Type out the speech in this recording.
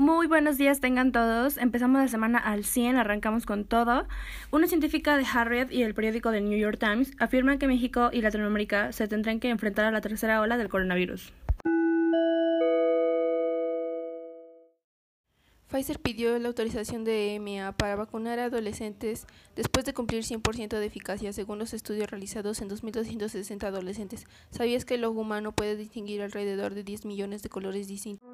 Muy buenos días tengan todos. Empezamos la semana al 100, arrancamos con todo. Una científica de Harvard y el periódico The New York Times afirman que México y Latinoamérica se tendrán que enfrentar a la tercera ola del coronavirus. Pfizer pidió la autorización de EMA para vacunar a adolescentes después de cumplir 100% de eficacia, según los estudios realizados en 2.260 adolescentes. ¿Sabías que el ojo humano puede distinguir alrededor de 10 millones de colores distintos?